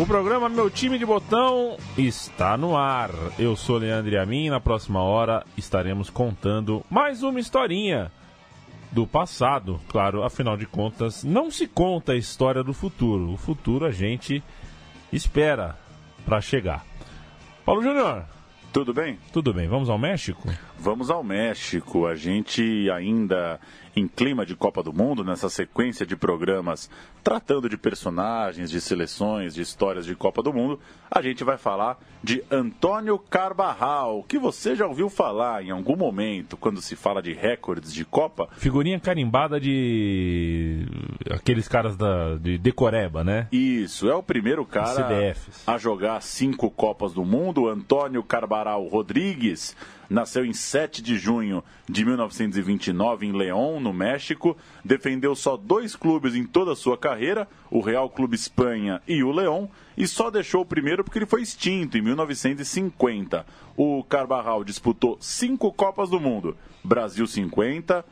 O programa Meu Time de Botão está no ar. Eu sou Leandro Amin e na próxima hora estaremos contando mais uma historinha do passado. Claro, afinal de contas, não se conta a história do futuro. O futuro a gente espera para chegar. Paulo Júnior. Tudo bem? Tudo bem. Vamos ao México? Vamos ao México. A gente ainda em clima de Copa do Mundo, nessa sequência de programas tratando de personagens, de seleções, de histórias de Copa do Mundo, a gente vai falar de Antônio Carvajal, que você já ouviu falar em algum momento quando se fala de recordes de Copa. Figurinha carimbada de aqueles caras da, de Decoreba, né? Isso, é o primeiro cara a jogar cinco Copas do Mundo, Antônio Carvajal Rodrigues nasceu em 7 de junho de 1929 em León, no México. Defendeu só dois clubes em toda a sua carreira, o Real Clube Espanha e o León, e só deixou o primeiro porque ele foi extinto em 1950. O Carvajal disputou cinco Copas do Mundo: Brasil 50,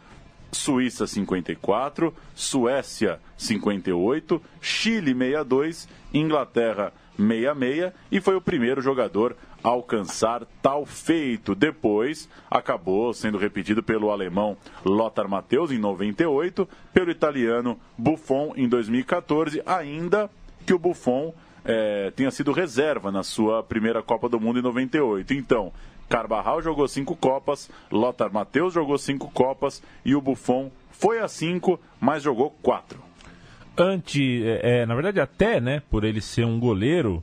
Suíça 54, Suécia 58, Chile 62, Inglaterra 66 e foi o primeiro jogador a alcançar tal feito. Depois acabou sendo repetido pelo alemão Lothar Matthäus em 98, pelo italiano Buffon em 2014, ainda que o Buffon é, tenha sido reserva na sua primeira Copa do Mundo em 98. Então, Carvajal jogou cinco Copas, Lothar Matthäus jogou cinco Copas e o Buffon foi a cinco, mas jogou quatro antes, é, é, na verdade até, né, por ele ser um goleiro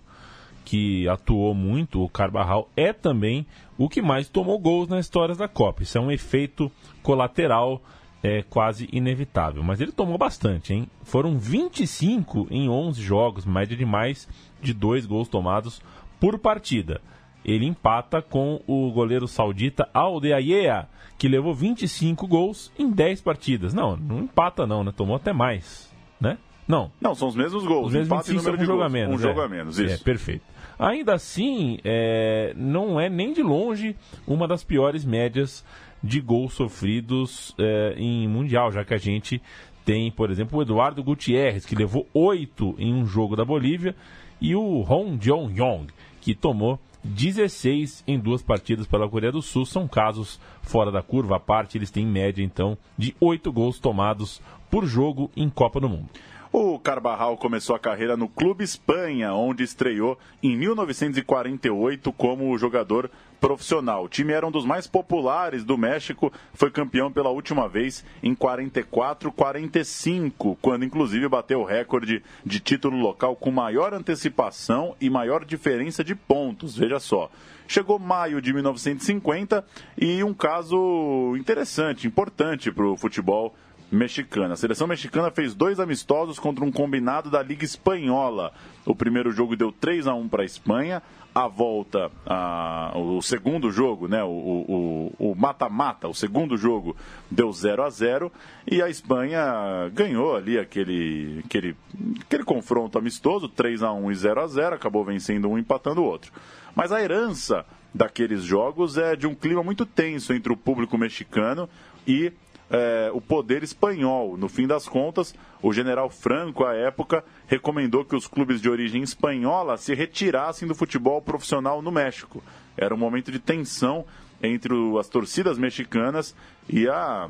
que atuou muito, o Carvajal é também o que mais tomou gols na história da Copa. Isso é um efeito colateral é, quase inevitável. Mas ele tomou bastante, hein? Foram 25 em 11 jogos, média de mais de dois gols tomados por partida. Ele empata com o goleiro saudita Aldeayea, que levou 25 gols em 10 partidas. Não, não empata não, né? Tomou até mais né? Não. Não, são os mesmos gols. Os mesmos 25 número de jogo a menos. Um jogo a menos, isso. É, perfeito. Ainda assim, é, não é nem de longe uma das piores médias de gols sofridos é, em Mundial, já que a gente tem, por exemplo, o Eduardo Gutierrez, que levou oito em um jogo da Bolívia, e o Hong Jong-yong, que tomou 16 em duas partidas pela Coreia do Sul. São casos fora da curva, à parte, eles têm média, então, de oito gols tomados por jogo em Copa do Mundo. O Carvajal começou a carreira no Clube Espanha, onde estreou em 1948 como jogador profissional. O time era um dos mais populares do México, foi campeão pela última vez em 44-45, quando inclusive bateu o recorde de título local com maior antecipação e maior diferença de pontos. Veja só. Chegou maio de 1950 e um caso interessante, importante para o futebol mexicana. A seleção mexicana fez dois amistosos contra um combinado da Liga Espanhola. O primeiro jogo deu 3 a 1 para a Espanha. A volta, a, o segundo jogo, né, o mata-mata, o, o, segundo jogo deu 0 a 0 e a Espanha ganhou ali aquele, aquele, aquele confronto amistoso, 3 a 1 e 0 a 0 acabou vencendo um empatando o outro. Mas a herança daqueles jogos é de um clima muito tenso entre o público mexicano e é, o poder espanhol. No fim das contas, o general Franco, à época, recomendou que os clubes de origem espanhola se retirassem do futebol profissional no México. Era um momento de tensão entre as torcidas mexicanas e a,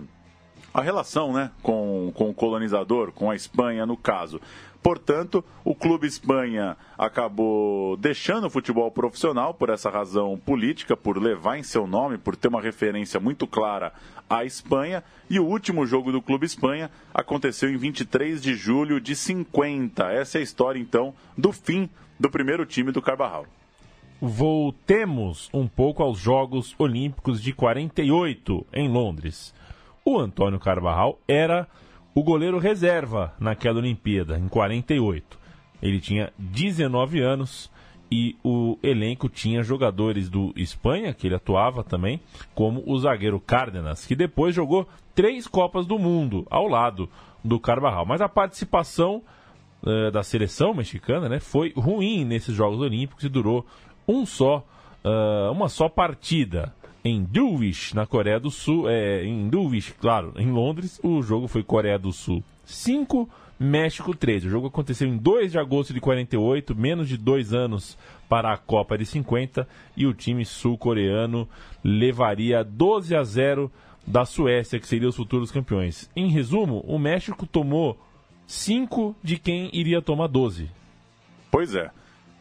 a relação né, com, com o colonizador, com a Espanha no caso. Portanto, o Clube Espanha acabou deixando o futebol profissional por essa razão política, por levar em seu nome, por ter uma referência muito clara à Espanha. E o último jogo do Clube Espanha aconteceu em 23 de julho de 50. Essa é a história, então, do fim do primeiro time do Carvajal. Voltemos um pouco aos Jogos Olímpicos de 48 em Londres. O Antônio Carvajal era o goleiro reserva naquela Olimpíada, em 48. Ele tinha 19 anos e o elenco tinha jogadores do Espanha, que ele atuava também, como o zagueiro Cárdenas, que depois jogou três Copas do Mundo ao lado do Carvajal. Mas a participação uh, da seleção mexicana né, foi ruim nesses Jogos Olímpicos e durou um só, uh, uma só partida em Dulwich, na Coreia do Sul. É, em Dulwich, claro, em Londres, o jogo foi Coreia do Sul 5 México 3. O jogo aconteceu em 2 de agosto de 48, menos de dois anos para a Copa de 50, e o time sul-coreano levaria 12 a 0 da Suécia, que seria os futuros campeões. Em resumo, o México tomou 5 de quem iria tomar 12. Pois é.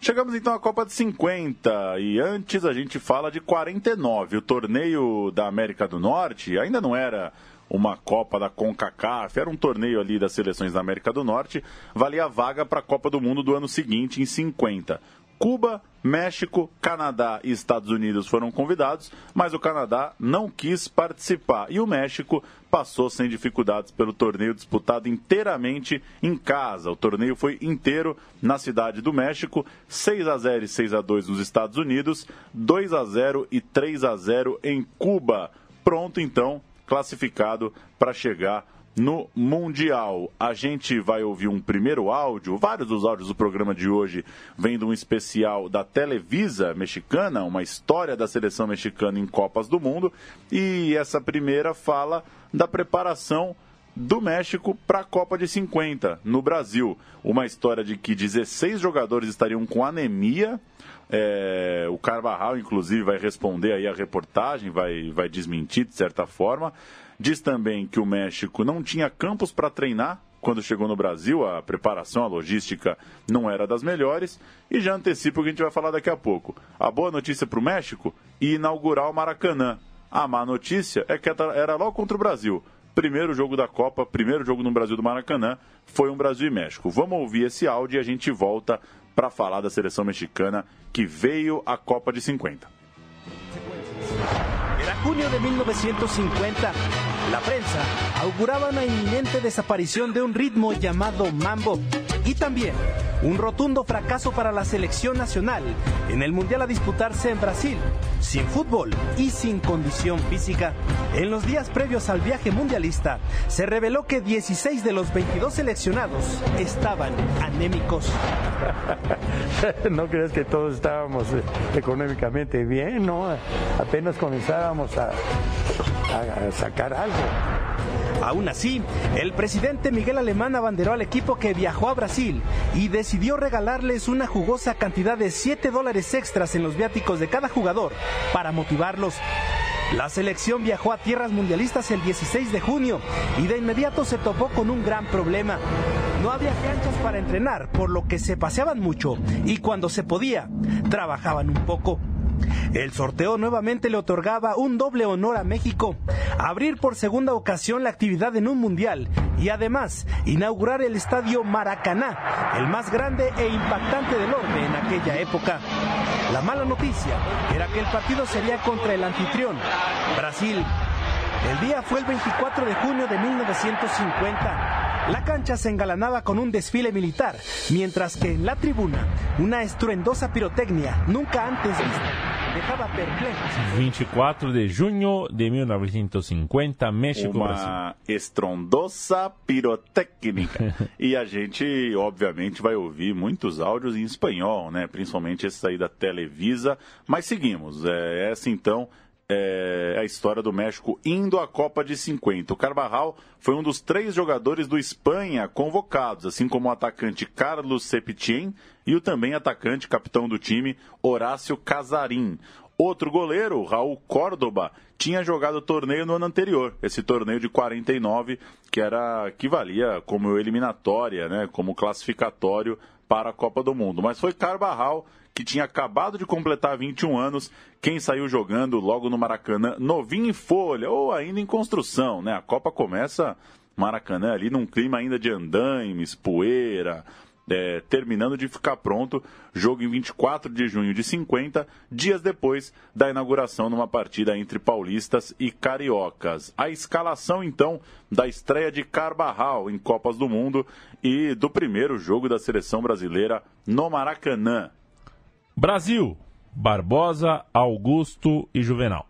Chegamos então à Copa de 50 e antes a gente fala de 49. O torneio da América do Norte ainda não era uma Copa da CONCACAF, era um torneio ali das seleções da América do Norte, valia a vaga para a Copa do Mundo do ano seguinte, em 50. Cuba, México, Canadá e Estados Unidos foram convidados, mas o Canadá não quis participar e o México passou sem dificuldades pelo torneio disputado inteiramente em casa. O torneio foi inteiro na cidade do México, 6 a 0 e 6 a 2 nos Estados Unidos, 2 a 0 e 3 a 0 em Cuba. Pronto então classificado para chegar no Mundial. A gente vai ouvir um primeiro áudio, vários dos áudios do programa de hoje vêm de um especial da Televisa mexicana, uma história da seleção mexicana em Copas do Mundo, e essa primeira fala da preparação do México para a Copa de 50 no Brasil. Uma história de que 16 jogadores estariam com anemia. É, o Carvajal, inclusive, vai responder aí a reportagem, vai, vai desmentir de certa forma. Diz também que o México não tinha campos para treinar quando chegou no Brasil, a preparação, a logística não era das melhores. E já antecipo o que a gente vai falar daqui a pouco. A boa notícia para o México e inaugurar o Maracanã. A má notícia é que era logo contra o Brasil. Primeiro jogo da Copa, primeiro jogo no Brasil do Maracanã, foi um Brasil e México. Vamos ouvir esse áudio e a gente volta para falar da seleção mexicana que veio à Copa de 50. Era junio de 1950. La prensa auguraba una inminente desaparición de un ritmo llamado mambo y también un rotundo fracaso para la selección nacional en el Mundial a disputarse en Brasil, sin fútbol y sin condición física. En los días previos al viaje mundialista, se reveló que 16 de los 22 seleccionados estaban anémicos. no crees que todos estábamos eh, económicamente bien, ¿no? Apenas comenzábamos a, a sacar algo. Aún así, el presidente Miguel Alemán abanderó al equipo que viajó a Brasil y decidió regalarles una jugosa cantidad de 7 dólares extras en los viáticos de cada jugador para motivarlos. La selección viajó a tierras mundialistas el 16 de junio y de inmediato se topó con un gran problema. No había canchas para entrenar, por lo que se paseaban mucho y cuando se podía, trabajaban un poco. El sorteo nuevamente le otorgaba un doble honor a México, abrir por segunda ocasión la actividad en un mundial y además inaugurar el estadio Maracaná, el más grande e impactante del orbe en aquella época. La mala noticia era que el partido sería contra el anfitrión, Brasil. El día fue el 24 de junio de 1950. La cancha se engalanaba con un desfile militar, mientras que en la tribuna una estruendosa pirotecnia nunca antes vista. 24 de junho de 1950, México Uma Brasil. estrondosa pirotécnica. e a gente, obviamente, vai ouvir muitos áudios em espanhol, né? Principalmente esse aí da Televisa. Mas seguimos. É, essa então é a história do México indo à Copa de 50. O Carvajal foi um dos três jogadores do Espanha convocados, assim como o atacante Carlos Septien e o também atacante, capitão do time, Horácio Casarim. Outro goleiro, Raul Córdoba, tinha jogado o torneio no ano anterior, esse torneio de 49, que era que valia como eliminatória, né, como classificatório para a Copa do Mundo. Mas foi Carvajal que tinha acabado de completar 21 anos, quem saiu jogando logo no Maracanã, novinho em folha ou ainda em construção, né? A Copa começa Maracanã ali num clima ainda de andaimes, poeira, é, terminando de ficar pronto, jogo em 24 de junho de 50, dias depois da inauguração numa partida entre paulistas e cariocas. A escalação, então, da estreia de Carvajal em Copas do Mundo e do primeiro jogo da seleção brasileira no Maracanã. Brasil, Barbosa, Augusto e Juvenal.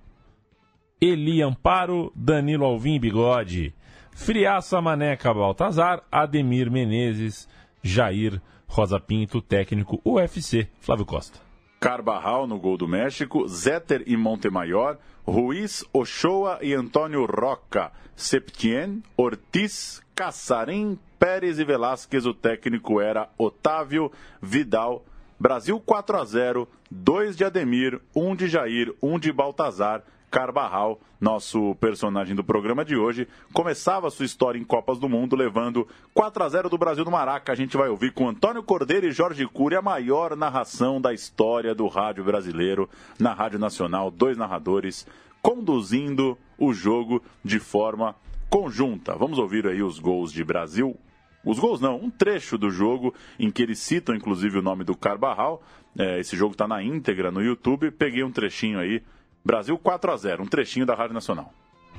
Eli Amparo, Danilo Alvim Bigode. Friaça Maneca Baltazar, Ademir Menezes, Jair Rosa Pinto, técnico UFC, Flávio Costa. Carbarral no gol do México, Zeter e Montemayor, Ruiz, Ochoa e Antônio Roca, Septien, Ortiz, Caçarém, Pérez e Velasquez. O técnico era Otávio Vidal. Brasil 4 a 0, 2 de Ademir, 1 de Jair, 1 de Baltazar. Carbarral, nosso personagem do programa de hoje, começava sua história em Copas do Mundo levando 4 a 0 do Brasil no Maraca. A gente vai ouvir com Antônio Cordeiro e Jorge Cury a maior narração da história do rádio brasileiro na Rádio Nacional, dois narradores conduzindo o jogo de forma conjunta. Vamos ouvir aí os gols de Brasil. Os gols não, um trecho do jogo em que eles citam inclusive o nome do Carbarral. É, esse jogo está na íntegra no YouTube. Peguei um trechinho aí Brasil 4 a 0 um trechinho da Rádio Nacional.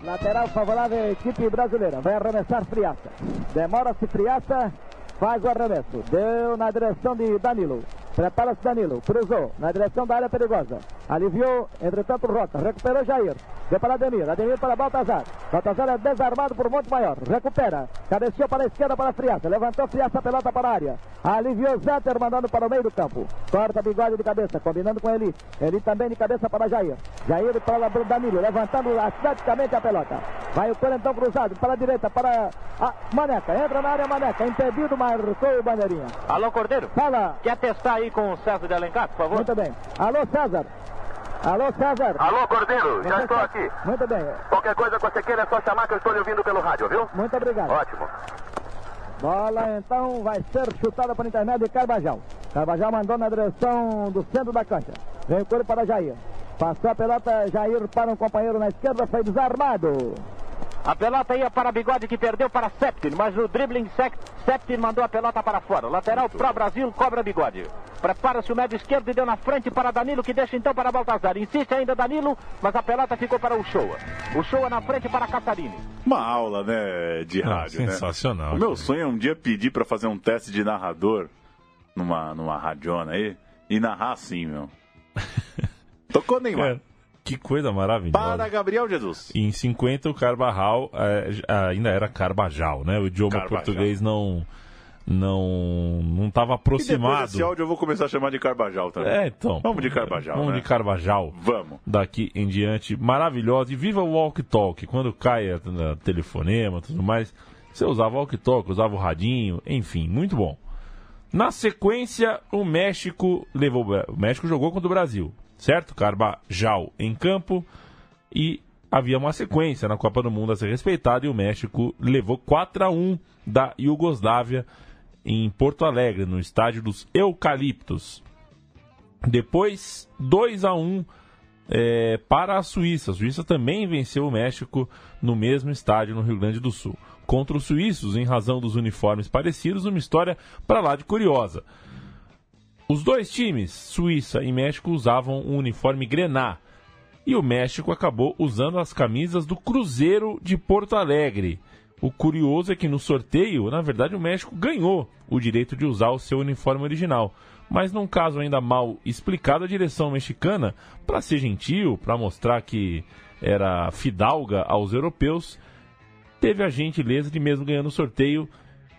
Lateral favorável à equipe brasileira. Vai arremessar Friaça. Demora-se Friaça. Faz o arremesso. Deu na direção de Danilo. Prepara-se Danilo. Cruzou na direção da área perigosa. Aliviou, entretanto, Rota. Recuperou Jair. Deu para Ademir. Ademir para Baltazar. Baltazar é desarmado por Monte Maior. Recupera. Cabeceou para a esquerda para Friaça. Levantou Friaça a pelota para a área. Aliviou Zeter mandando para o meio do campo. Corta bigode de cabeça. Combinando com Eli. Eli também de cabeça para Jair. Jair para Danilo. Levantando atleticamente a pelota. Vai o corentão cruzado para a direita. Para a Maneca. Entra na área Maneca. Impedido, marcou o bandeirinha. Alô, Cordeiro. Fala. Quer testar aí com o César de Alencar, por favor? Muito bem. Alô, César. Alô, César. Alô, Cordeiro, já estou aqui. Muito bem. Qualquer coisa que você queira é só chamar que eu estou lhe ouvindo pelo rádio, viu? Muito obrigado. Ótimo. Bola então vai ser chutada por intermédio de Carbajal. Carbajal mandou na direção do centro da cancha. Vem o couro para Jair. Passou a pelota, Jair para um companheiro na esquerda, foi desarmado. A pelota ia para Bigode que perdeu para Septin, mas no dribbling Septin mandou a pelota para fora. Lateral para Brasil, cobra Bigode. Prepara-se o médio esquerdo e deu na frente para Danilo, que deixa então para Baltazar. Insiste ainda Danilo, mas a pelota ficou para o Showa. O Showa na frente para Casarini. Uma aula, né, de rádio, ah, sensacional. Né? O meu sonho é um dia pedir para fazer um teste de narrador numa, numa radiona aí e narrar assim, meu. Tocou Neymar. É. Que coisa maravilhosa. Para Gabriel Jesus. E em 50 o Carvajal é, ainda era Carbajal, né? O idioma Carvajal. português não não não estava aproximado. esse áudio eu vou começar a chamar de Carbajal também. É, então. Vamos de Carbajal. Vamos né? de Carbajal. Vamos. Daqui em diante, maravilhosa. E viva o walk talk. Quando cai a, a telefonema, tudo mais, você usava o walk talk, usava o radinho, enfim, muito bom. Na sequência, o México levou. O México jogou contra o Brasil certo? Carbajal em campo e havia uma sequência na Copa do Mundo a ser respeitada e o México levou 4 a 1 da Iugoslávia em Porto Alegre, no estádio dos Eucaliptos. Depois, 2 a 1 é, para a Suíça. A Suíça também venceu o México no mesmo estádio no Rio Grande do Sul. Contra os suíços, em razão dos uniformes parecidos, uma história para lá de curiosa. Os dois times, Suíça e México, usavam o um uniforme grená. E o México acabou usando as camisas do Cruzeiro de Porto Alegre. O curioso é que no sorteio, na verdade, o México ganhou o direito de usar o seu uniforme original. Mas num caso ainda mal explicado, a direção mexicana, para ser gentil, para mostrar que era fidalga aos europeus, teve a gentileza de, mesmo ganhando o sorteio,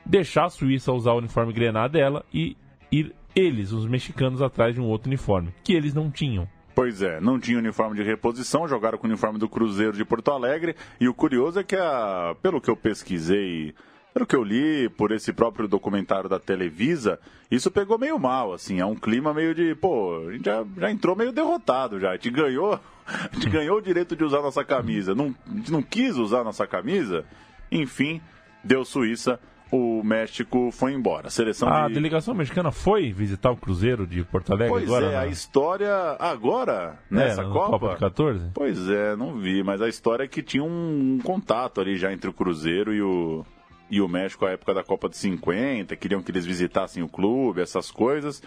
deixar a Suíça usar o uniforme grená dela e ir eles, os mexicanos, atrás de um outro uniforme, que eles não tinham. Pois é, não tinha uniforme de reposição, jogaram com o uniforme do Cruzeiro de Porto Alegre. E o curioso é que, a, pelo que eu pesquisei, pelo que eu li por esse próprio documentário da Televisa, isso pegou meio mal, assim. É um clima meio de, pô, a gente já, já entrou meio derrotado já. A gente ganhou, a gente ganhou o direito de usar nossa camisa. Não, a gente não quis usar nossa camisa. Enfim, deu Suíça o México foi embora. A, seleção a de... delegação mexicana foi visitar o Cruzeiro de Porto Alegre pois agora? é, a história agora, nessa é, Copa... Copa de 14? Pois é, não vi, mas a história é que tinha um contato ali já entre o Cruzeiro e o, e o México à época da Copa de 50, queriam que eles visitassem o clube, essas coisas.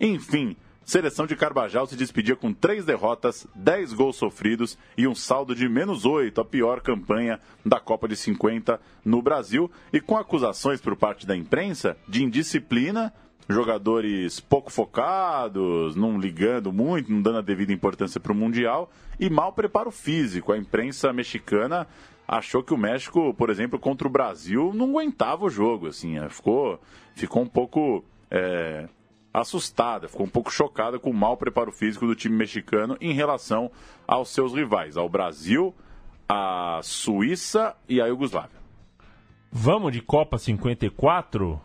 Enfim, Seleção de Carbajal se despedia com três derrotas, dez gols sofridos e um saldo de menos oito, a pior campanha da Copa de 50 no Brasil, e com acusações por parte da imprensa de indisciplina jogadores pouco focados, não ligando muito, não dando a devida importância para o Mundial e mau preparo físico. A imprensa mexicana achou que o México, por exemplo, contra o Brasil, não aguentava o jogo, assim, é, ficou, ficou um pouco é, assustada, ficou um pouco chocada com o mau preparo físico do time mexicano em relação aos seus rivais, ao Brasil, a Suíça e a Iugoslávia. Vamos de Copa 54,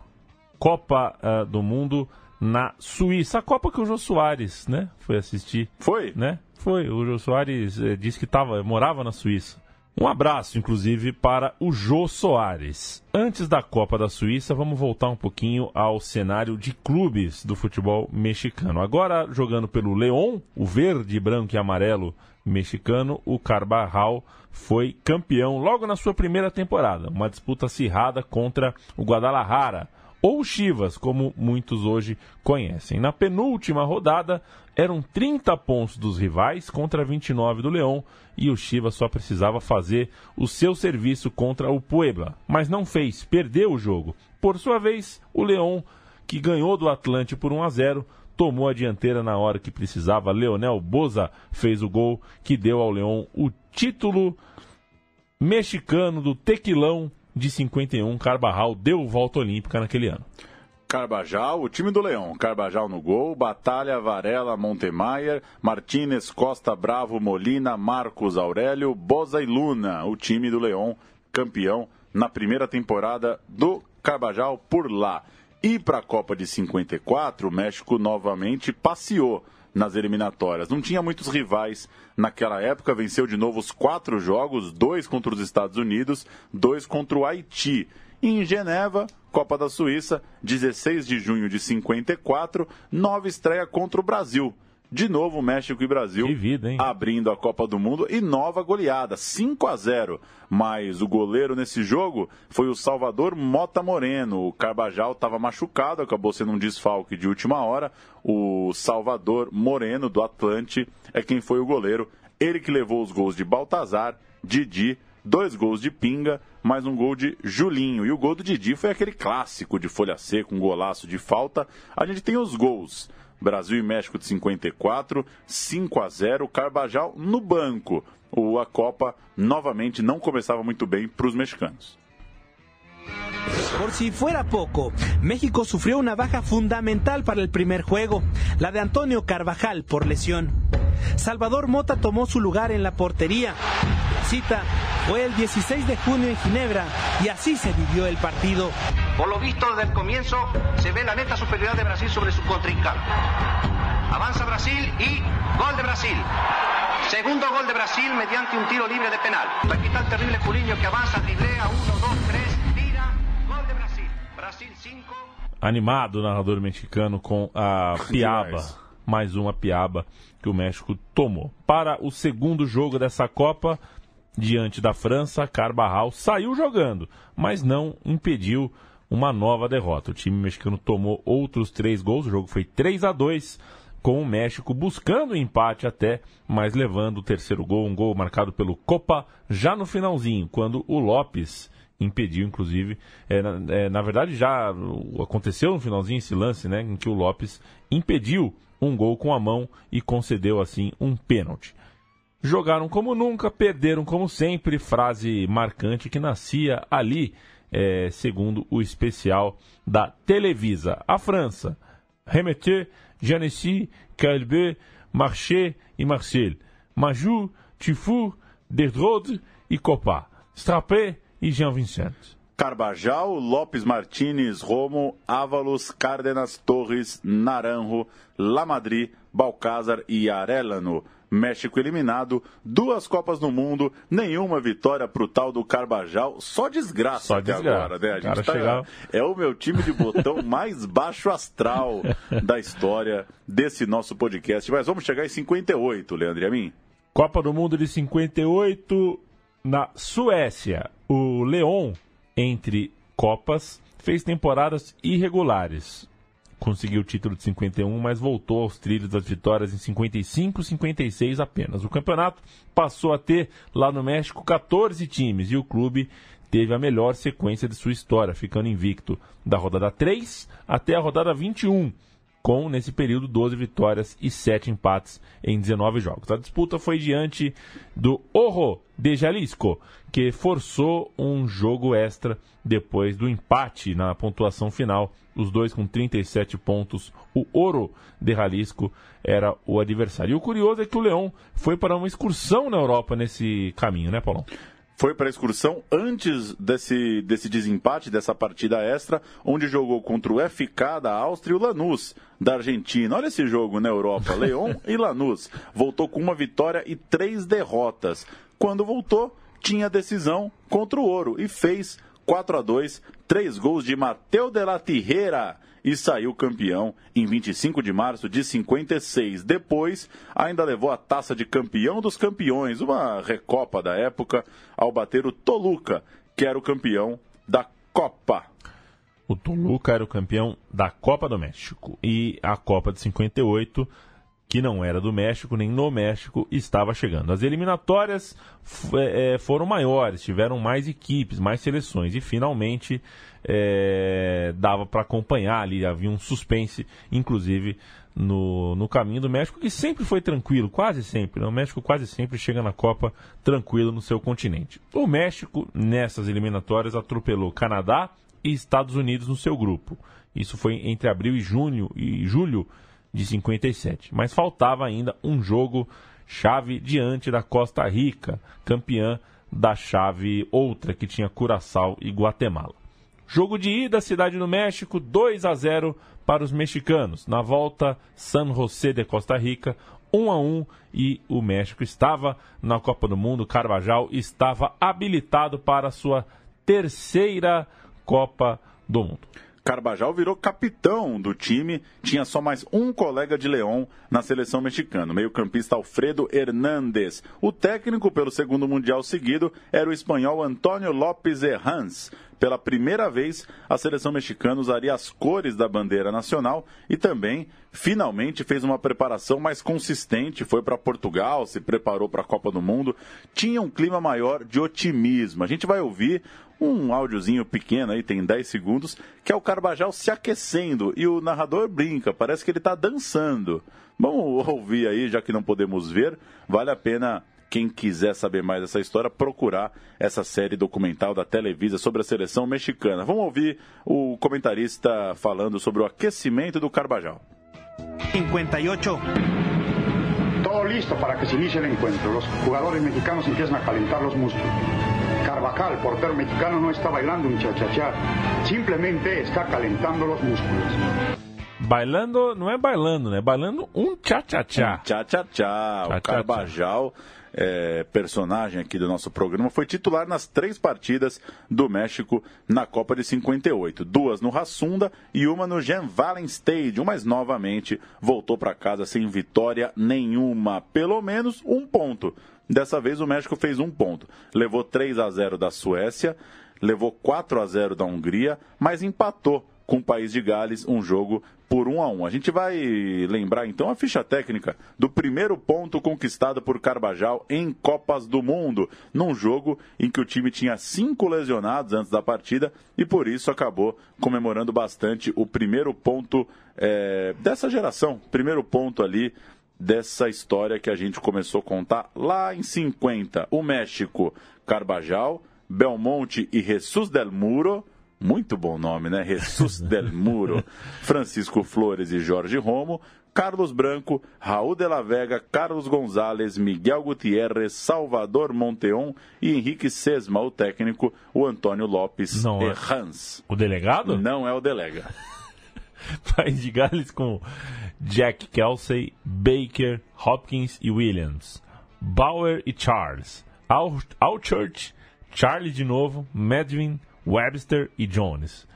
Copa uh, do Mundo na Suíça. A Copa que o Jô Soares, né, foi assistir. Foi? Né? Foi. O Jô Soares eh, disse que tava, morava na Suíça. Um abraço, inclusive, para o Jô Soares. Antes da Copa da Suíça, vamos voltar um pouquinho ao cenário de clubes do futebol mexicano. Agora, jogando pelo León, o verde, branco e amarelo mexicano, o Carvajal foi campeão logo na sua primeira temporada. Uma disputa acirrada contra o Guadalajara, ou Chivas, como muitos hoje conhecem. Na penúltima rodada, eram 30 pontos dos rivais contra 29 do Leão e o Chivas só precisava fazer o seu serviço contra o Puebla, mas não fez, perdeu o jogo. Por sua vez, o Leão, que ganhou do Atlante por 1 a 0, tomou a dianteira na hora que precisava. Leonel Boza fez o gol que deu ao Leão o título mexicano do Tequilão de 51, Carbajal deu volta olímpica naquele ano. Carbajal, o time do Leão. Carbajal no gol, Batalha, Varela, Montemayer, Martínez, Costa, Bravo, Molina, Marcos Aurélio, Boza e Luna. O time do Leão, campeão na primeira temporada do Carbajal por lá. E para a Copa de 54, o México novamente passeou nas eliminatórias. Não tinha muitos rivais naquela época, venceu de novo os quatro jogos, dois contra os Estados Unidos, dois contra o Haiti. E em Geneva, Copa da Suíça, 16 de junho de 54, nova estreia contra o Brasil. De novo, México e Brasil vida, abrindo a Copa do Mundo e nova goleada, 5 a 0. Mas o goleiro nesse jogo foi o Salvador Mota Moreno. O Carbajal estava machucado, acabou sendo um desfalque de última hora. O Salvador Moreno, do Atlante, é quem foi o goleiro. Ele que levou os gols de Baltazar, Didi, dois gols de Pinga, mais um gol de Julinho. E o gol do Didi foi aquele clássico de folha seca, um golaço de falta. A gente tem os gols. Brasil e México de 54, 5 a 0, Carbajal no banco. O, a Copa novamente não começava muito bem para os mexicanos. Por si fuera poco, México sufrió una baja fundamental para el primer juego, la de Antonio Carvajal por lesión. Salvador Mota tomó su lugar en la portería. La cita fue el 16 de junio en Ginebra y así se vivió el partido. Por lo visto desde el comienzo se ve la neta superioridad de Brasil sobre su contrincante. Avanza Brasil y gol de Brasil. Segundo gol de Brasil mediante un tiro libre de penal. Aquí está el terrible Puliño que avanza, driblea, 1, 2, 3, tira, gol de Brasil. Brasil 5. Animado o narrador mexicano com a piaba, mais uma piaba que o México tomou. Para o segundo jogo dessa Copa, diante da França, Carvajal saiu jogando, mas não impediu uma nova derrota. O time mexicano tomou outros três gols, o jogo foi 3 a 2 com o México buscando o empate até, mas levando o terceiro gol, um gol marcado pelo Copa já no finalzinho, quando o Lopes impediu, inclusive, é, na, é, na verdade já aconteceu no finalzinho esse lance, né, em que o Lopes impediu um gol com a mão e concedeu assim um pênalti. Jogaram como nunca, perderam como sempre, frase marcante que nascia ali, é, segundo o especial da Televisa. A França, Remeter, Janessi, Calbe, Marché e Marcel, Majou, Tifou, Derdrode e Copa, Strapé e Jean Vincent. Carbajal, Lopes Martinez, Romo, Ávalos, Cárdenas, Torres, Naranjo, Lamadri, Balcázar e Arellano. México eliminado, duas Copas do Mundo, nenhuma vitória pro tal do Carbajal, só desgraça Só até desgraça. agora, né? A gente tá, chegava- É o meu time de botão mais baixo astral da história desse nosso podcast. Mas vamos chegar em 58, Leandro e a mim? Copa do Mundo de 58 na Suécia. O Leon, entre Copas, fez temporadas irregulares. Conseguiu o título de 51, mas voltou aos trilhos das vitórias em 55 e 56 apenas. O campeonato passou a ter, lá no México, 14 times e o clube teve a melhor sequência de sua história, ficando invicto da rodada 3 até a rodada 21, com, nesse período, 12 vitórias e 7 empates em 19 jogos. A disputa foi diante do Oro de Jalisco, que forçou um jogo extra depois do empate na pontuação final, os dois com 37 pontos. O Oro de Jalisco era o adversário. E o curioso é que o Leão foi para uma excursão na Europa nesse caminho, né, Paulão? Foi para a excursão antes desse, desse desempate, dessa partida extra, onde jogou contra o FK da Áustria e o Lanús da Argentina. Olha esse jogo na Europa, Leão e Lanús. Voltou com uma vitória e três derrotas. Quando voltou, tinha decisão contra o Ouro e fez 4 a 2 três gols de Mateu de la Tijera e saiu campeão em 25 de março de 56. Depois, ainda levou a taça de campeão dos campeões, uma recopa da época, ao bater o Toluca, que era o campeão da Copa. O Toluca era o campeão da Copa do México. E a Copa de 58 que não era do México nem no México, estava chegando. As eliminatórias é, foram maiores, tiveram mais equipes, mais seleções e finalmente é, dava para acompanhar ali, havia um suspense, inclusive no, no caminho do México, que sempre foi tranquilo, quase sempre. Né? O México quase sempre chega na Copa tranquilo no seu continente. O México, nessas eliminatórias, atropelou Canadá e Estados Unidos no seu grupo. Isso foi entre abril e junho e julho de 57. Mas faltava ainda um jogo chave diante da Costa Rica, campeã da chave outra que tinha Curaçao e Guatemala. Jogo de ida, Cidade do México, 2 a 0 para os mexicanos. Na volta, San José de Costa Rica, 1 a 1 e o México estava na Copa do Mundo. Carvajal estava habilitado para sua terceira Copa do Mundo. Carbajal virou capitão do time, tinha só mais um colega de Leão na seleção mexicana, meio-campista Alfredo Hernández. O técnico pelo segundo mundial seguido era o espanhol Antônio López Herranz. Pela primeira vez, a seleção mexicana usaria as cores da bandeira nacional e também, finalmente, fez uma preparação mais consistente. Foi para Portugal, se preparou para a Copa do Mundo. Tinha um clima maior de otimismo. A gente vai ouvir um áudiozinho pequeno aí, tem 10 segundos, que é o Carbajal se aquecendo e o narrador brinca, parece que ele está dançando. Vamos ouvir aí, já que não podemos ver, vale a pena quem quiser saber mais dessa história, procurar essa série documental da Televisa sobre a seleção mexicana. Vamos ouvir o comentarista falando sobre o aquecimento do Carbajal. 58. Todo listo para que se inicie el encuentro. Los jugadores mexicanos empiezan a calentar los músculos. Carvajal, portero mexicano, no está bailando un cha-cha-cha, simplemente está calentando los músculos. Bailando, não é bailando, né? Bailando um cha-cha-cha. Cha-cha-cha. O Carbajal, é, personagem aqui do nosso programa, foi titular nas três partidas do México na Copa de 58. Duas no Rassunda e uma no Jean Valen Stadium, mas novamente voltou para casa sem vitória nenhuma. Pelo menos um ponto Dessa vez o México fez um ponto. Levou 3 a 0 da Suécia, levou 4 a 0 da Hungria, mas empatou com o país de Gales um jogo por 1 a 1. A gente vai lembrar então a ficha técnica do primeiro ponto conquistado por Carbajal em Copas do Mundo, num jogo em que o time tinha cinco lesionados antes da partida e por isso acabou comemorando bastante o primeiro ponto é, dessa geração, primeiro ponto ali dessa história que a gente começou a contar lá em 50. O México, Carbajal, Belmonte e Jesus del Muro. Muito bom nome, né? Jesus del Muro. Francisco Flores e Jorge Romo. Carlos Branco, Raul de la Vega, Carlos Gonzalez, Miguel Gutierrez, Salvador Monteon e Henrique Sesma, o técnico, o Antônio Lopes Não e é. Hans. O delegado? Não é o delega. País de Gales com Jack Kelsey, Baker, Hopkins e Williams. Bauer e Charles. Al, Al Church, Charlie de novo, Medvin, Webster e Jones.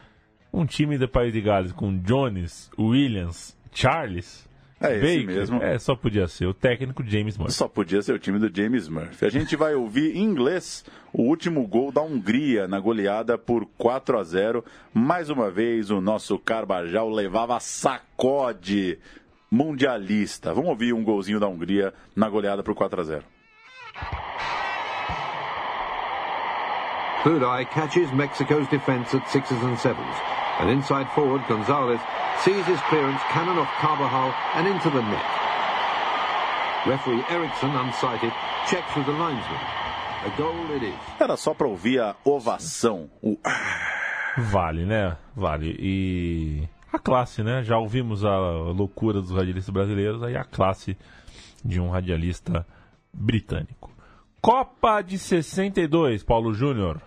Um time do País de Gales com Jones, Williams, Charles. É esse Baker, mesmo. É, só podia ser o técnico James Murphy. Só podia ser o time do James Murphy. A gente vai ouvir em inglês o último gol da Hungria na goleada por 4 a 0. Mais uma vez o nosso Carbajal levava sacode mundialista. Vamos ouvir um golzinho da Hungria na goleada por 4 a 0. Fudai catches Mexico's defense at sixes and sevens. And inside forward, Gonzalez sees his clearance cannon off Carvajal and into the net. Referee Eriksson, unsighted, checks with the linesman. A goal it is. Era só pra ouvir a ovação. O... Vale, né? Vale. E a classe, né? Já ouvimos a loucura dos radialistas brasileiros, aí a classe de um radialista britânico. Copa de 62, Paulo Júnior.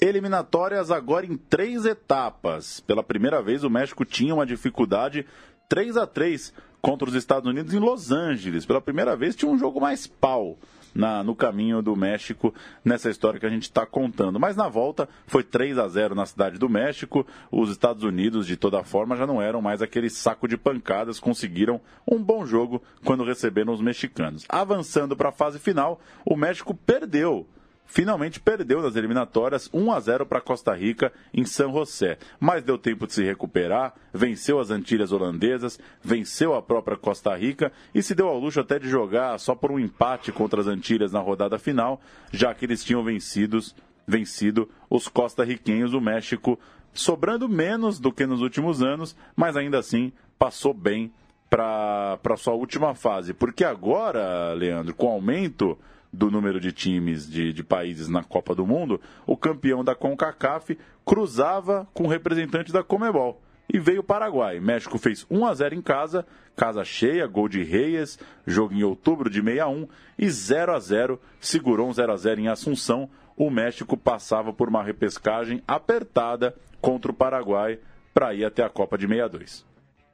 Eliminatórias agora em três etapas. Pela primeira vez, o México tinha uma dificuldade 3 a 3 contra os Estados Unidos em Los Angeles. Pela primeira vez, tinha um jogo mais pau. Na, no caminho do México nessa história que a gente está contando. Mas na volta foi 3 a 0 na cidade do México. Os Estados Unidos, de toda forma, já não eram mais aquele saco de pancadas. Conseguiram um bom jogo quando receberam os mexicanos. Avançando para a fase final, o México perdeu finalmente perdeu nas eliminatórias 1 a 0 para Costa Rica em São José. Mas deu tempo de se recuperar, venceu as Antilhas holandesas, venceu a própria Costa Rica e se deu ao luxo até de jogar só por um empate contra as Antilhas na rodada final, já que eles tinham vencidos, vencido os costarriquenhos, o México, sobrando menos do que nos últimos anos, mas ainda assim passou bem para sua última fase. Porque agora, Leandro, com o aumento do número de times de, de, países na Copa do Mundo, o campeão da CONCACAF cruzava com o representante da Comebol. E veio o Paraguai. México fez 1 a 0 em casa, casa cheia, gol de Reyes, jogo em outubro de 61 e 0 a 0 segurou um 0 a 0 em Assunção. O México passava por uma repescagem apertada contra o Paraguai para ir até a Copa de 62.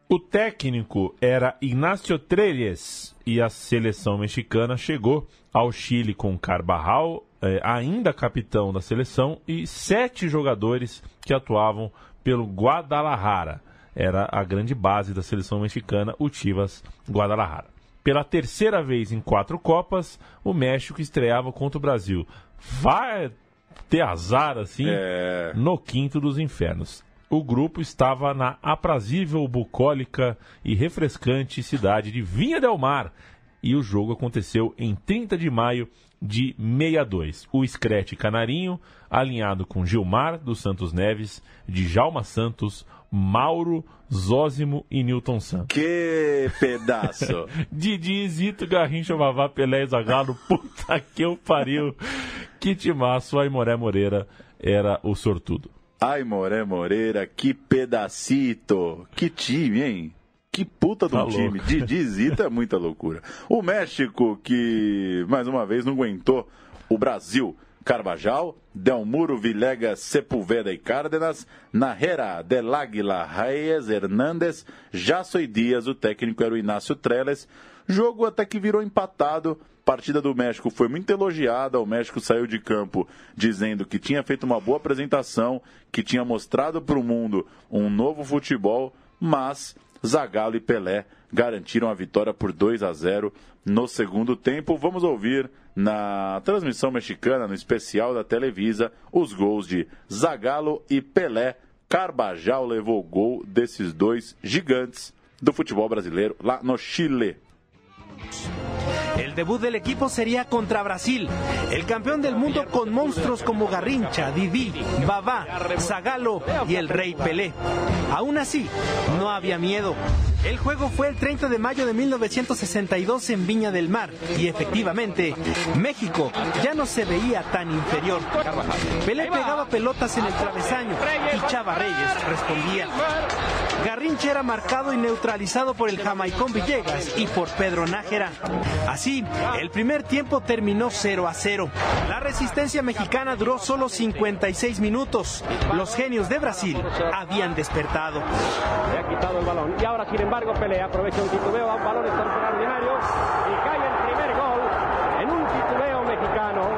O técnico era Ignacio Trelles e a seleção mexicana chegou ao Chile com Carvajal, eh, ainda capitão da seleção, e sete jogadores que atuavam pelo Guadalajara. Era a grande base da seleção mexicana, o Chivas Guadalajara. Pela terceira vez em quatro Copas, o México estreava contra o Brasil. Vai ter azar assim é... no quinto dos infernos o grupo estava na aprazível, bucólica e refrescante cidade de Vinha del Mar. E o jogo aconteceu em 30 de maio de 62. O Screte Canarinho, alinhado com Gilmar dos Santos Neves, Djalma Santos, Mauro, Zózimo e Newton Santos. Que pedaço! Didi, Zito, Garrincha, Vavá, Pelé Zagallo, puta que eu pariu! Que timaço, Aimoré Moreira era o sortudo. Ai, Moré Moreira, que pedacito! Que time, hein? Que puta de um tá time. Didi Zita é muita loucura. O México, que mais uma vez não aguentou o Brasil. Carvajal, Delmuro Vilegas Sepulveda e Cárdenas, Narrera Del Águila Reyes Hernández, Jasso e Dias, o técnico era o Inácio Treles. Jogo até que virou empatado partida do México foi muito elogiada. O México saiu de campo dizendo que tinha feito uma boa apresentação, que tinha mostrado para o mundo um novo futebol, mas Zagallo e Pelé garantiram a vitória por 2 a 0 no segundo tempo. Vamos ouvir na transmissão mexicana, no especial da Televisa, os gols de Zagallo e Pelé. Carbajal levou o gol desses dois gigantes do futebol brasileiro lá no Chile. El debut del equipo sería contra Brasil, el campeón del mundo con monstruos como Garrincha, Didi, Babá, Zagalo y el Rey Pelé. Aún así, no había miedo. El juego fue el 30 de mayo de 1962 en Viña del Mar y efectivamente México ya no se veía tan inferior. Pelé pegaba pelotas en el travesaño y Chava Reyes respondía. Garrincha era marcado y neutralizado por el jamaicón Villegas y por Pedro Nájera. Así, el primer tiempo terminó 0 a 0. La resistencia mexicana duró solo 56 minutos. Los genios de Brasil habían despertado. Le ha quitado el balón y ahora sin embargo pelea, aprovecha un titubeo, da un balón extraordinario y cae el primer gol en un titubeo mexicano.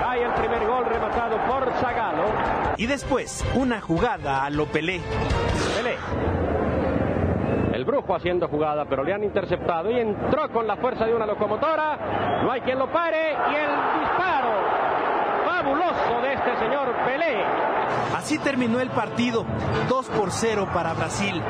Cae el primer gol rematado por Zagalo. Y después, una jugada a lo Pelé. Pelé. El brujo haciendo jugada, pero le han interceptado y entró con la fuerza de una locomotora. No hay quien lo pare y el disparo fabuloso de este señor Pelé. Así terminó el partido, 2 por 0 para Brasil.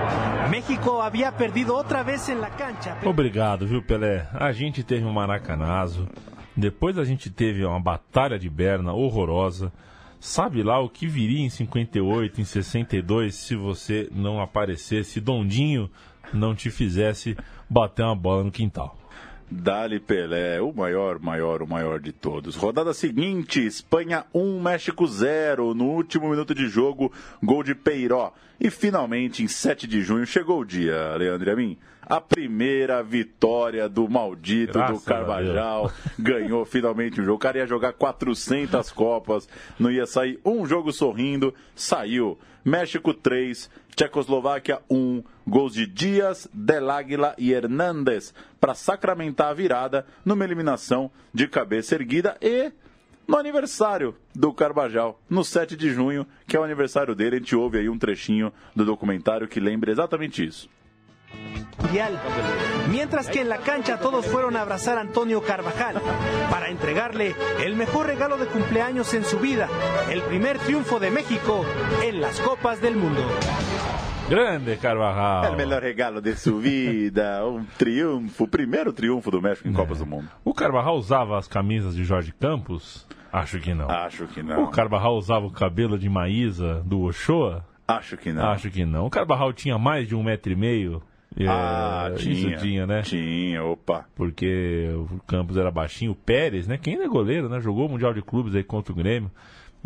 México había perdido outra vez en la cancha. Obrigado, viu, Pelé? A gente teve um maracanazo. Depois a gente teve uma batalha de Berna horrorosa. Sabe lá o que viria em 58, em 62, se você não aparecesse, Dondinho não te fizesse bater uma bola no quintal. Dali Pelé, o maior, maior, o maior de todos. Rodada seguinte, Espanha 1, México 0. No último minuto de jogo, gol de Peiró. E finalmente, em 7 de junho, chegou o dia, Leandro e a mim. A primeira vitória do maldito Graças do Carvajal. Ganhou finalmente o jogo. O cara ia jogar 400 Copas, não ia sair um jogo sorrindo. Saiu. México 3, Tchecoslováquia 1. Gols de Dias, Del Águila e Hernández para sacramentar a virada numa eliminação de cabeça erguida e no aniversário do Carvajal, no 7 de junho, que é o aniversário dele. A gente ouve aí um trechinho do documentário que lembra exatamente isso. Mientras que en la cancha todos fueron a abrazar a Antonio Carvajal para entregarle el mejor regalo de cumpleaños en su vida, el primer triunfo de México en las Copas del Mundo. Grande Carvajal. É o melhor regalo de sua vida, um triunfo, o primeiro triunfo do México em Copas do Mundo. O Carvajal usava as camisas de Jorge Campos? Acho que não. Acho que não. O Carvajal usava o cabelo de Maísa do Ochoa? Acho que não. Acho que não. O Carvajal tinha mais de um metro e meio. Ah, É, tinha. Isso tinha, né? Tinha, opa. Porque o Campos era baixinho. O Pérez, né? Quem ainda é goleiro, né? Jogou o Mundial de Clubes aí contra o Grêmio.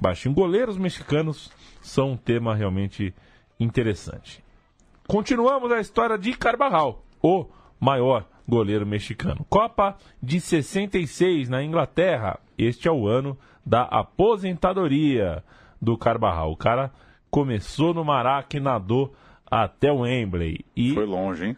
Baixinho. Goleiros mexicanos são um tema realmente interessante. Continuamos a história de Carvajal, o maior goleiro mexicano. Copa de 66 na Inglaterra. Este é o ano da aposentadoria do Carvajal. O cara começou no Maracanã, nadou até o Wembley. E Foi longe, hein?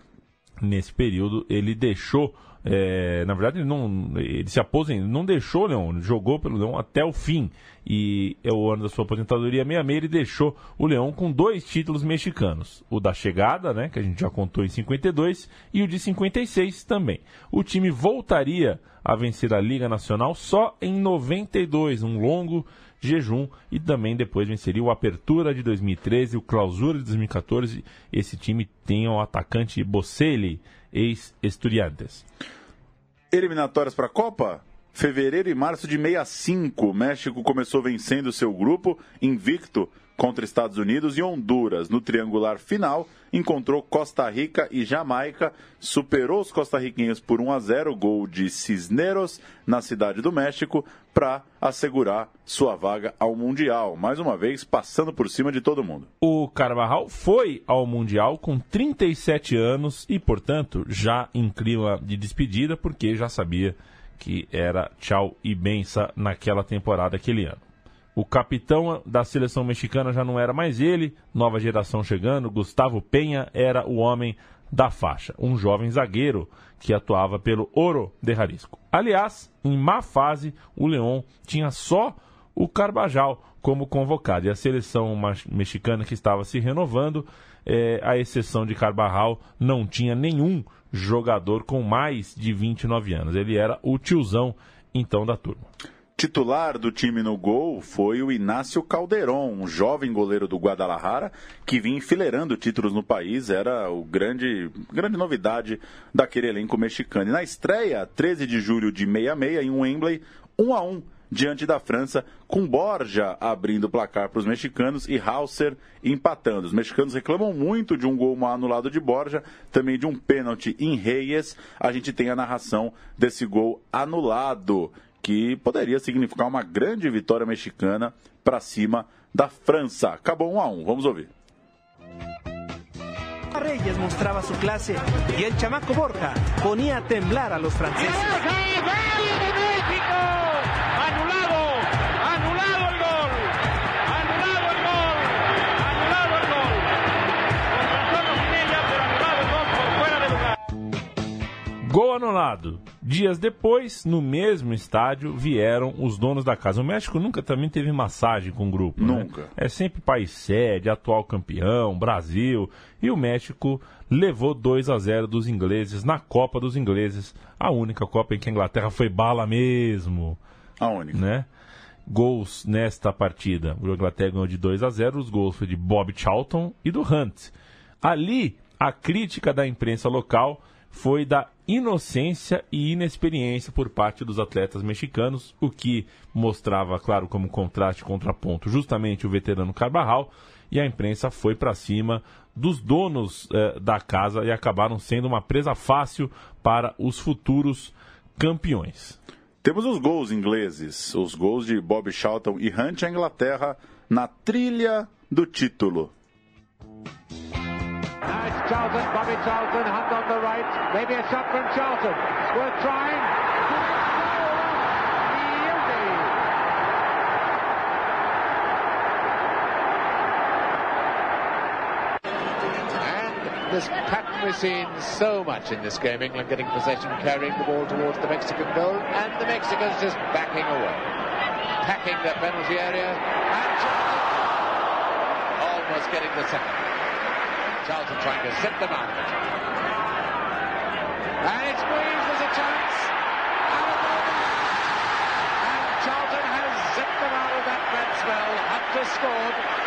nesse período ele deixou. É, na verdade, ele, não, ele se aposentou, não deixou o Leão, jogou pelo Leão até o fim. E é o ano da sua aposentadoria 66, ele deixou o Leão com dois títulos mexicanos: o da chegada, né, que a gente já contou em 52, e o de 56 também. O time voltaria a vencer a Liga Nacional só em 92, um longo jejum, e também depois venceria o Apertura de 2013, o Clausura de 2014. Esse time tem o atacante Bocelli, ex-Estudiantes. Eliminatórias para a Copa? Fevereiro e março de 65, o México começou vencendo seu grupo, invicto, contra Estados Unidos e Honduras. No triangular final, encontrou Costa Rica e Jamaica, superou os costarriquenhos por 1 a 0, gol de Cisneros na cidade do México, para assegurar sua vaga ao Mundial. Mais uma vez, passando por cima de todo mundo. O Carvajal foi ao Mundial com 37 anos e, portanto, já em clima de despedida, porque já sabia que era tchau e benção naquela temporada, aquele ano. O capitão da seleção mexicana já não era mais ele, nova geração chegando, Gustavo Penha era o homem da faixa, um jovem zagueiro que atuava pelo Oro de Jalisco. Aliás, em má fase, o Leão tinha só o Carbajal como convocado. E a seleção mexicana que estava se renovando, eh, à exceção de Carbajal, não tinha nenhum jogador com mais de 29 anos. Ele era o tiozão, então, da turma. Titular do time no gol foi o Inácio Calderon, um jovem goleiro do Guadalajara que vinha enfileirando títulos no país, era o grande, grande novidade daquele elenco mexicano. E na estreia, 13 de julho de 66, em Wembley, 1 a 1 diante da França, com Borja abrindo o placar para os mexicanos e Hauser empatando. Os mexicanos reclamam muito de um gol mal anulado de Borja, também de um pênalti em Reyes. A gente tem a narração desse gol anulado, que poderia significar uma grande vitória mexicana para cima da França. Acabou 1 a 1. Vamos ouvir. Reyes mostraba su clase y el chamaco Borja ponía a temblar a los franceses. ¡Anulado! ¡Anulado el gol! ¡Anulado Dias depois, no mesmo estádio, vieram os donos da casa. O México nunca também teve massagem com o grupo. né? Nunca. É sempre país sede, atual campeão, Brasil. E o México levou 2 a 0 dos ingleses na Copa dos Ingleses. A única Copa em que a Inglaterra foi bala mesmo. A única. Né? Gols nesta partida. O Inglaterra ganhou de 2 a 0. Os gols foi de Bob Charlton e do Hunt. Ali, a crítica da imprensa local foi da inocência e inexperiência por parte dos atletas mexicanos, o que mostrava, claro, como contraste contraponto, justamente o veterano Carvajal, e a imprensa foi para cima dos donos eh, da casa e acabaram sendo uma presa fácil para os futuros campeões. Temos os gols ingleses, os gols de Bob Charlton e Hunt, a Inglaterra na trilha do título. Nice Charlton, Bobby Charlton, Hunt on the right. Maybe a shot from Charlton. It's worth trying. And this pattern we've seen so much in this game. England getting possession, carrying the ball towards the Mexican goal, and the Mexicans just backing away. Packing the penalty area, and Charlton almost getting the second. Charlton trying to zip them out of it. And it's squeezed, there's a chance. And Charlton has zipped them out of that bad spell. Hunter scored.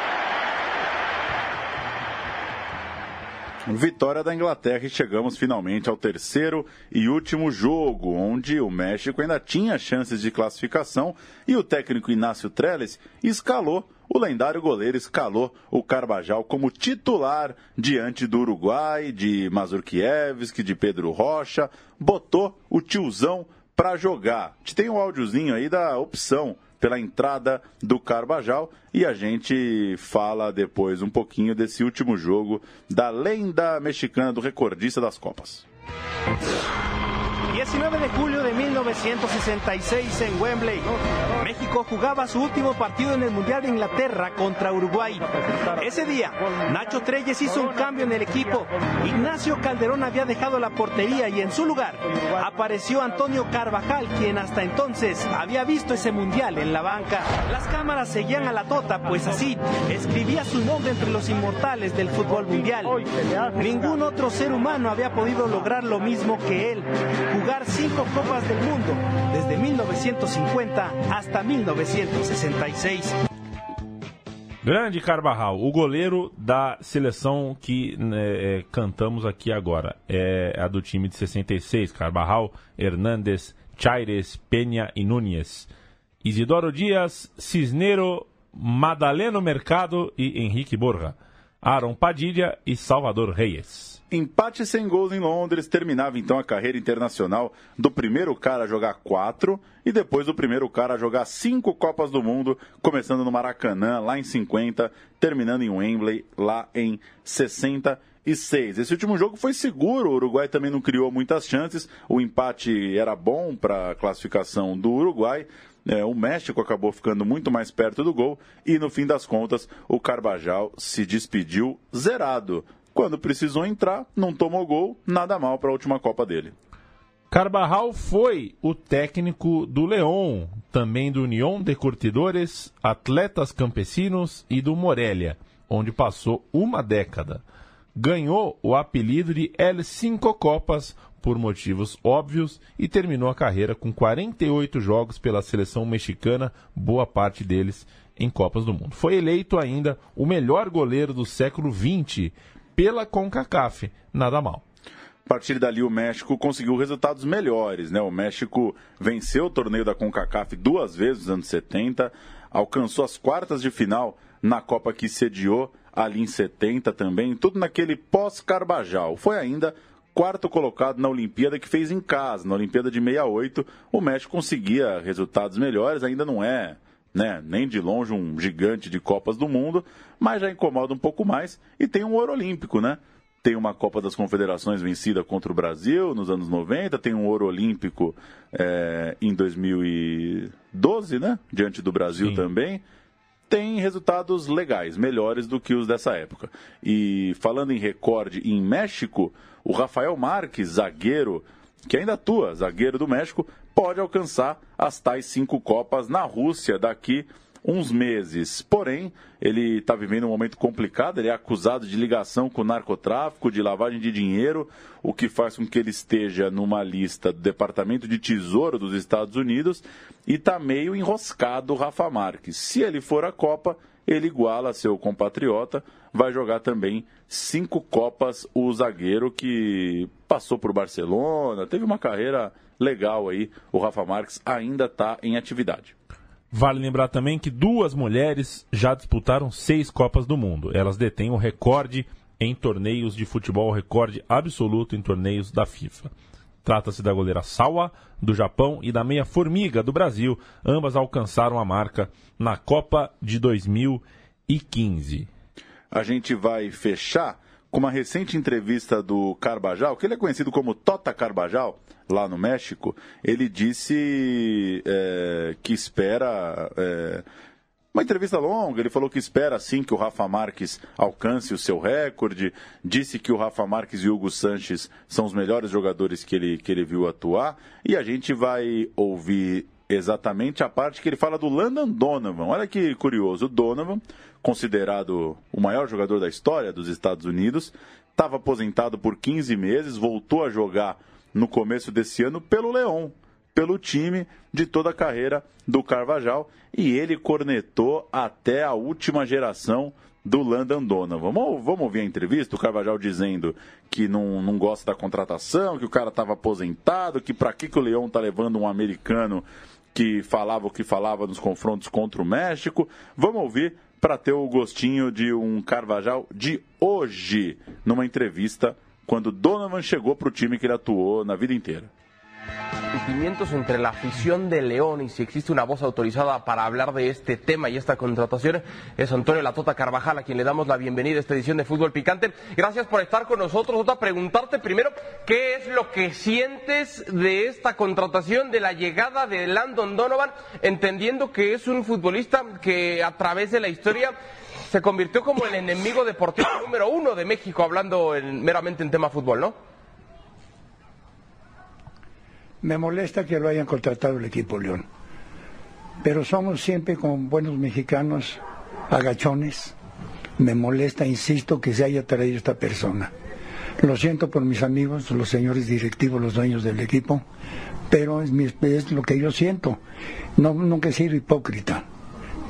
Vitória da Inglaterra e chegamos finalmente ao terceiro e último jogo, onde o México ainda tinha chances de classificação e o técnico Inácio Trellis escalou, o lendário goleiro escalou o Carbajal como titular diante do Uruguai, de Mazurkiewicz, de Pedro Rocha, botou o tiozão para jogar. Tem um áudiozinho aí da opção pela entrada do Carbajal e a gente fala depois um pouquinho desse último jogo da lenda mexicana do recordista das Copas. 19 de julio de 1966 en Wembley, México jugaba su último partido en el Mundial de Inglaterra contra Uruguay. Ese día, Nacho Treyes hizo un cambio en el equipo. Ignacio Calderón había dejado la portería y en su lugar apareció Antonio Carvajal, quien hasta entonces había visto ese Mundial en la banca. Las cámaras seguían a la tota, pues así escribía su nombre entre los inmortales del fútbol mundial. Ningún otro ser humano había podido lograr lo mismo que él, jugar cinco Copas del Mundo desde 1950 hasta 1966. Grande Carvajal, o goleiro da seleção que né, é, cantamos aqui agora é a do time de 66, Carvajal, Hernández, Chaires, Penha e Núñez. Isidoro Dias, Cisneiro, Madaleno Mercado e Henrique Borja. Aaron Padilha e Salvador Reyes. Empate sem gols em Londres terminava então a carreira internacional do primeiro cara a jogar quatro e depois do primeiro cara a jogar cinco Copas do Mundo, começando no Maracanã, lá em 50, terminando em Wembley, lá em 66. Esse último jogo foi seguro, o Uruguai também não criou muitas chances, o empate era bom para a classificação do Uruguai. É, o México acabou ficando muito mais perto do gol e, no fim das contas, o Carbajal se despediu zerado. Quando precisou entrar, não tomou gol, nada mal para a última Copa dele. Carbajal foi o técnico do León, também do União de Curtidores, Atletas Campesinos e do Morelia, onde passou uma década. Ganhou o apelido de El Cinco Copas por motivos óbvios e terminou a carreira com 48 jogos pela seleção mexicana, boa parte deles em Copas do Mundo. Foi eleito ainda o melhor goleiro do século XX pela CONCACAF, nada mal. A partir dali, o México conseguiu resultados melhores. Né? O México venceu o torneio da CONCACAF duas vezes nos anos 70, alcançou as quartas de final na Copa que sediou ali em 70 também, tudo naquele pós-Carbajal. Foi ainda quarto colocado na Olimpíada que fez em casa, na Olimpíada de 68, o México conseguia resultados melhores, ainda não é, né, nem de longe um gigante de Copas do Mundo, mas já incomoda um pouco mais e tem um ouro olímpico, né? Tem uma Copa das Confederações vencida contra o Brasil nos anos 90, tem um ouro olímpico é, em 2012, né? Diante do Brasil Sim. também tem resultados legais, melhores do que os dessa época. E falando em recorde em México, o Rafael Marques, zagueiro, que ainda atua, zagueiro do México, pode alcançar as tais cinco Copas na Rússia daqui uns meses. Porém, ele está vivendo um momento complicado, ele é acusado de ligação com narcotráfico, de lavagem de dinheiro, o que faz com que ele esteja numa lista do Departamento de Tesouro dos Estados Unidos e está meio enroscado o Rafa Marques. Se ele for à Copa, ele iguala seu compatriota, vai jogar também cinco Copas o zagueiro que passou por Barcelona, teve uma carreira legal aí. O Rafa Marques ainda está em atividade. Vale lembrar também que duas mulheres já disputaram seis Copas do Mundo. Elas detêm o recorde em torneios de futebol, recorde absoluto em torneios da FIFA. Trata-se da goleira Sawa, do Japão, e da meia Formiga, do Brasil. Ambas alcançaram a marca na Copa de 2015. A gente vai fechar com uma recente entrevista do Carbajal, que ele é conhecido como Tota Carbajal, lá no México. Ele disse é, que espera. É, uma entrevista longa, ele falou que espera sim que o Rafa Marques alcance o seu recorde, disse que o Rafa Marques e o Hugo Sanches são os melhores jogadores que ele, que ele viu atuar, e a gente vai ouvir exatamente a parte que ele fala do Landon Donovan. Olha que curioso, o Donovan, considerado o maior jogador da história dos Estados Unidos, estava aposentado por 15 meses, voltou a jogar no começo desse ano pelo Leão, pelo time de toda a carreira do Carvajal e ele cornetou até a última geração do Landon Donovan. Vamos, vamos ouvir a entrevista, o Carvajal dizendo que não, não gosta da contratação, que o cara estava aposentado, que para que, que o Leão está levando um americano que falava o que falava nos confrontos contra o México. Vamos ouvir para ter o gostinho de um Carvajal de hoje, numa entrevista quando Donovan chegou para o time que ele atuou na vida inteira. Sentimientos entre la afición de León y si existe una voz autorizada para hablar de este tema y esta contratación es Antonio Latota Carvajal, a quien le damos la bienvenida a esta edición de Fútbol Picante. Gracias por estar con nosotros. Otra preguntarte primero, ¿qué es lo que sientes de esta contratación, de la llegada de Landon Donovan, entendiendo que es un futbolista que a través de la historia se convirtió como el enemigo deportivo número uno de México, hablando en- meramente en tema fútbol, ¿no? Me molesta que lo hayan contratado el equipo León. Pero somos siempre con buenos mexicanos, agachones. Me molesta, insisto, que se haya traído esta persona. Lo siento por mis amigos, los señores directivos, los dueños del equipo, pero es, mi- es lo que yo siento. No, nunca he sido hipócrita.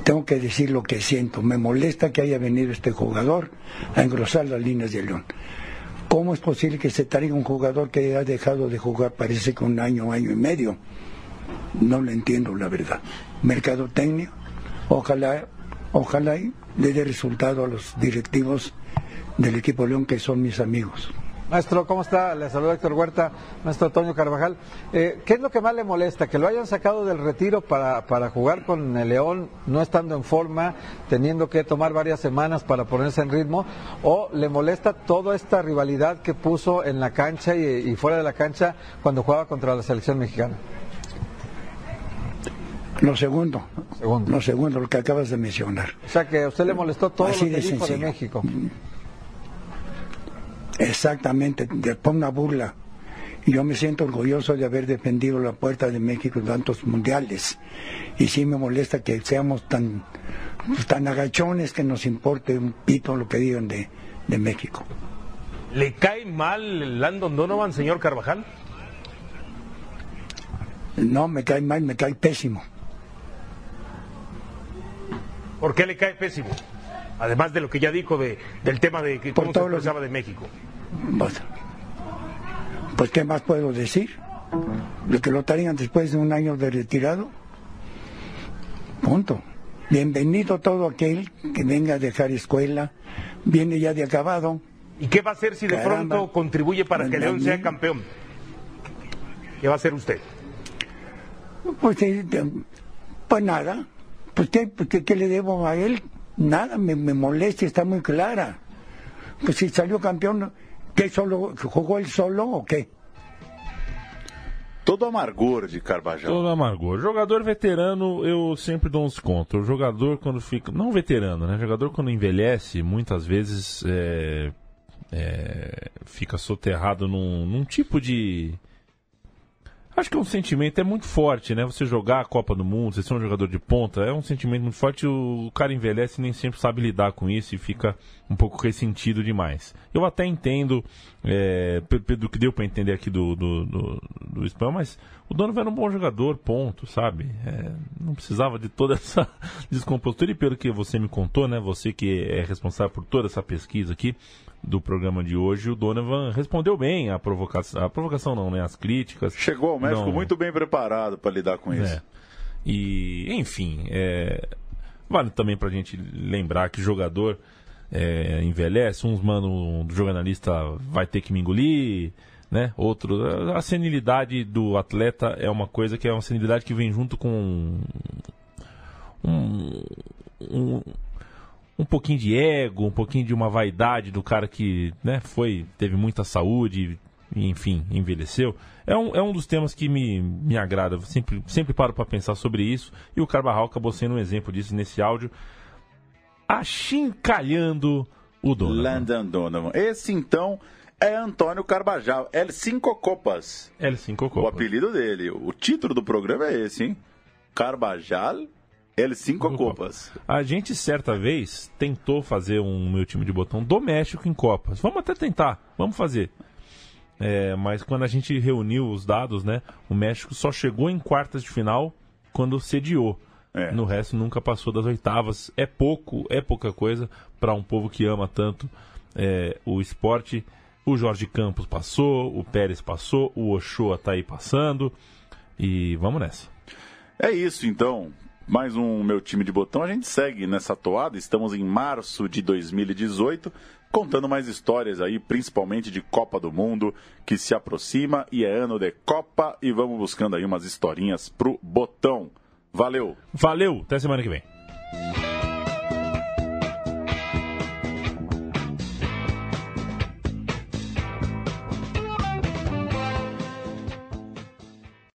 Tengo que decir lo que siento. Me molesta que haya venido este jugador a engrosar las líneas de León. ¿Cómo es posible que se traiga un jugador que ha dejado de jugar, parece que un año, año y medio? No lo entiendo, la verdad. Mercadotecnia, ojalá, ojalá y le dé resultado a los directivos del equipo León, que son mis amigos. Maestro, ¿cómo está? Le saluda Héctor Huerta, maestro Toño Carvajal. Eh, ¿Qué es lo que más le molesta? ¿Que lo hayan sacado del retiro para, para jugar con el León, no estando en forma, teniendo que tomar varias semanas para ponerse en ritmo? ¿O le molesta toda esta rivalidad que puso en la cancha y, y fuera de la cancha cuando jugaba contra la selección mexicana? Lo segundo, lo segundo, lo que acabas de mencionar. O sea, que a usted le molestó todo Así lo que de dijo de sencillo. México. Exactamente, después una burla. Yo me siento orgulloso de haber defendido la puerta de México en tantos mundiales. Y sí me molesta que seamos tan, tan agachones que nos importe un pito lo que digan de, de México. ¿Le cae mal Landon Donovan, señor Carvajal? No, me cae mal, me cae pésimo. ¿Por qué le cae pésimo? Además de lo que ya dijo de, del tema de que cómo se todo lo- expresaba de México. Pues, pues, ¿qué más puedo decir? De que lo traigan después de un año de retirado. Punto. Bienvenido todo aquel que venga a dejar escuela, viene ya de acabado. ¿Y qué va a hacer si de Caramba. pronto contribuye para que León sea campeón? ¿Qué va a hacer usted? Pues, eh, pues nada, pues ¿qué, qué- qué le debo a él? Nada, me, me molesta, está muy clara. Pues si salió campeón, ¿qué solo, jugó él solo o qué? Todo amargor de Carvajal. Todo amargor. Jogador veterano, eu sempre dou uns contos. O jogador, quando fica. Não veterano, né? O jogador, quando envelhece, muitas vezes é, é, fica soterrado num, num tipo de. Acho que é um sentimento, é muito forte, né? Você jogar a Copa do Mundo, você ser um jogador de ponta, é um sentimento muito forte. O cara envelhece e nem sempre sabe lidar com isso e fica um pouco ressentido demais. Eu até entendo, é, do que deu para entender aqui do, do, do, do Spam, mas o Donovan era um bom jogador, ponto, sabe? É, não precisava de toda essa descompostura. E pelo que você me contou, né? Você que é responsável por toda essa pesquisa aqui, do programa de hoje, o Donovan respondeu bem à provocação. A provocação não, né? As críticas. Chegou ao México não... muito bem preparado para lidar com isso. É. E, enfim, é... vale também para a gente lembrar que jogador é, envelhece, uns mano do jornalista vai ter que me engolir, né? Outro, a senilidade do atleta é uma coisa que é uma senilidade que vem junto com um, um, um pouquinho de ego, um pouquinho de uma vaidade do cara que né, foi, teve muita saúde, enfim, envelheceu. É um, é um dos temas que me, me agrada. Sempre, sempre paro para pensar sobre isso. E o Carvajal acabou sendo um exemplo disso nesse áudio, achincalhando o Donovan. Landon Donovan. Esse então é Antônio Carbajal. L5 Copas. L5 Copas. O apelido dele. O título do programa é esse, hein? Carbajal L5 Copas. A gente certa vez tentou fazer um meu time de botão doméstico em Copas. Vamos até tentar, vamos fazer. É, mas quando a gente reuniu os dados, né, o México só chegou em quartas de final quando sediou. É. No resto nunca passou das oitavas. É pouco, é pouca coisa para um povo que ama tanto é, o esporte. O Jorge Campos passou, o Pérez passou, o Ochoa está aí passando. E vamos nessa. É isso então mais um meu time de botão. A gente segue nessa toada. Estamos em março de 2018, contando mais histórias aí, principalmente de Copa do Mundo, que se aproxima e é ano de Copa e vamos buscando aí umas historinhas pro botão. Valeu. Valeu, até semana que vem.